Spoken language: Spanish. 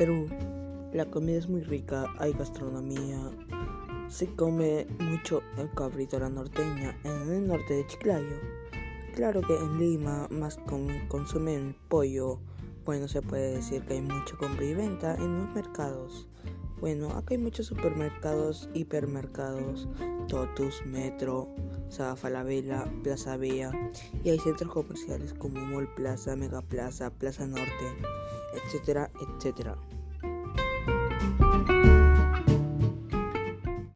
Perú la comida es muy rica, hay gastronomía, se come mucho el cabrito a la norteña en el norte de Chiclayo. Claro que en Lima más consumen pollo, bueno se puede decir que hay mucha compra y venta en los mercados. Bueno, acá hay muchos supermercados, hipermercados, Totus, Metro, Saga Falabella, Plaza Vea y hay centros comerciales como Mall Plaza, Mega Plaza, Plaza Norte, etcétera, etcétera.